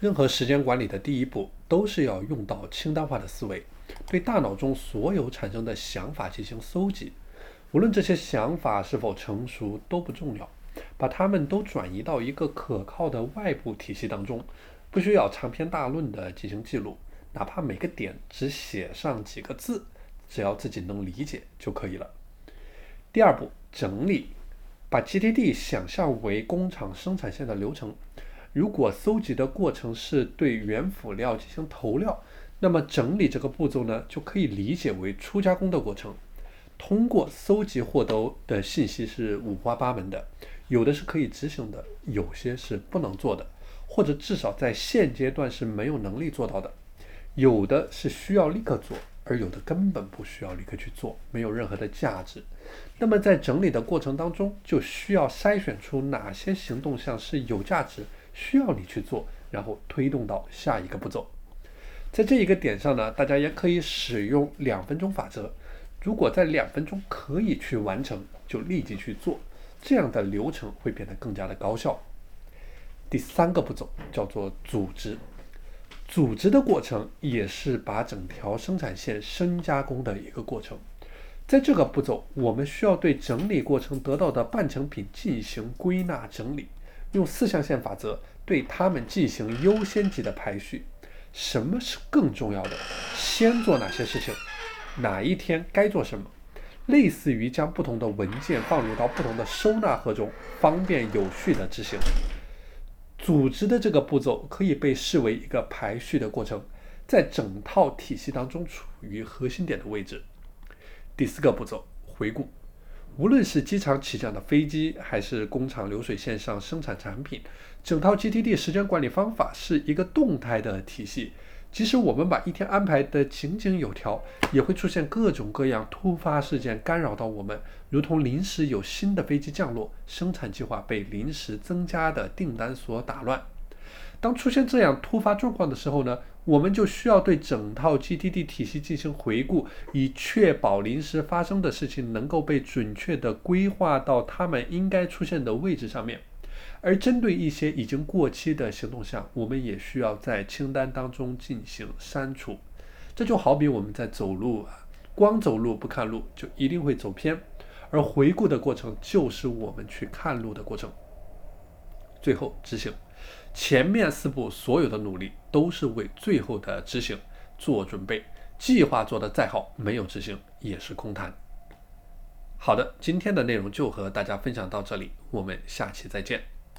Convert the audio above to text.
任何时间管理的第一步都是要用到清单化的思维，对大脑中所有产生的想法进行搜集，无论这些想法是否成熟都不重要，把它们都转移到一个可靠的外部体系当中，不需要长篇大论的进行记录，哪怕每个点只写上几个字，只要自己能理解就可以了。第二步，整理。把 GTD 想象为工厂生产线的流程，如果搜集的过程是对原辅料进行投料，那么整理这个步骤呢，就可以理解为初加工的过程。通过搜集获得的信息是五花八门的，有的是可以执行的，有些是不能做的，或者至少在现阶段是没有能力做到的，有的是需要立刻做。而有的根本不需要立刻去做，没有任何的价值。那么在整理的过程当中，就需要筛选出哪些行动项是有价值，需要你去做，然后推动到下一个步骤。在这一个点上呢，大家也可以使用两分钟法则。如果在两分钟可以去完成，就立即去做，这样的流程会变得更加的高效。第三个步骤叫做组织。组织的过程也是把整条生产线深加工的一个过程。在这个步骤，我们需要对整理过程得到的半成品进行归纳整理，用四象限法则对它们进行优先级的排序。什么是更重要的？先做哪些事情？哪一天该做什么？类似于将不同的文件放入到不同的收纳盒中，方便有序的执行。组织的这个步骤可以被视为一个排序的过程，在整套体系当中处于核心点的位置。第四个步骤，回顾。无论是机场起降的飞机，还是工厂流水线上生产产品，整套 GTD 时间管理方法是一个动态的体系。即使我们把一天安排得井井有条，也会出现各种各样突发事件干扰到我们，如同临时有新的飞机降落，生产计划被临时增加的订单所打乱。当出现这样突发状况的时候呢，我们就需要对整套 GTD 体系进行回顾，以确保临时发生的事情能够被准确地规划到它们应该出现的位置上面。而针对一些已经过期的行动项，我们也需要在清单当中进行删除。这就好比我们在走路啊，光走路不看路，就一定会走偏。而回顾的过程，就是我们去看路的过程。最后执行，前面四步所有的努力都是为最后的执行做准备。计划做得再好，没有执行也是空谈。好的，今天的内容就和大家分享到这里，我们下期再见。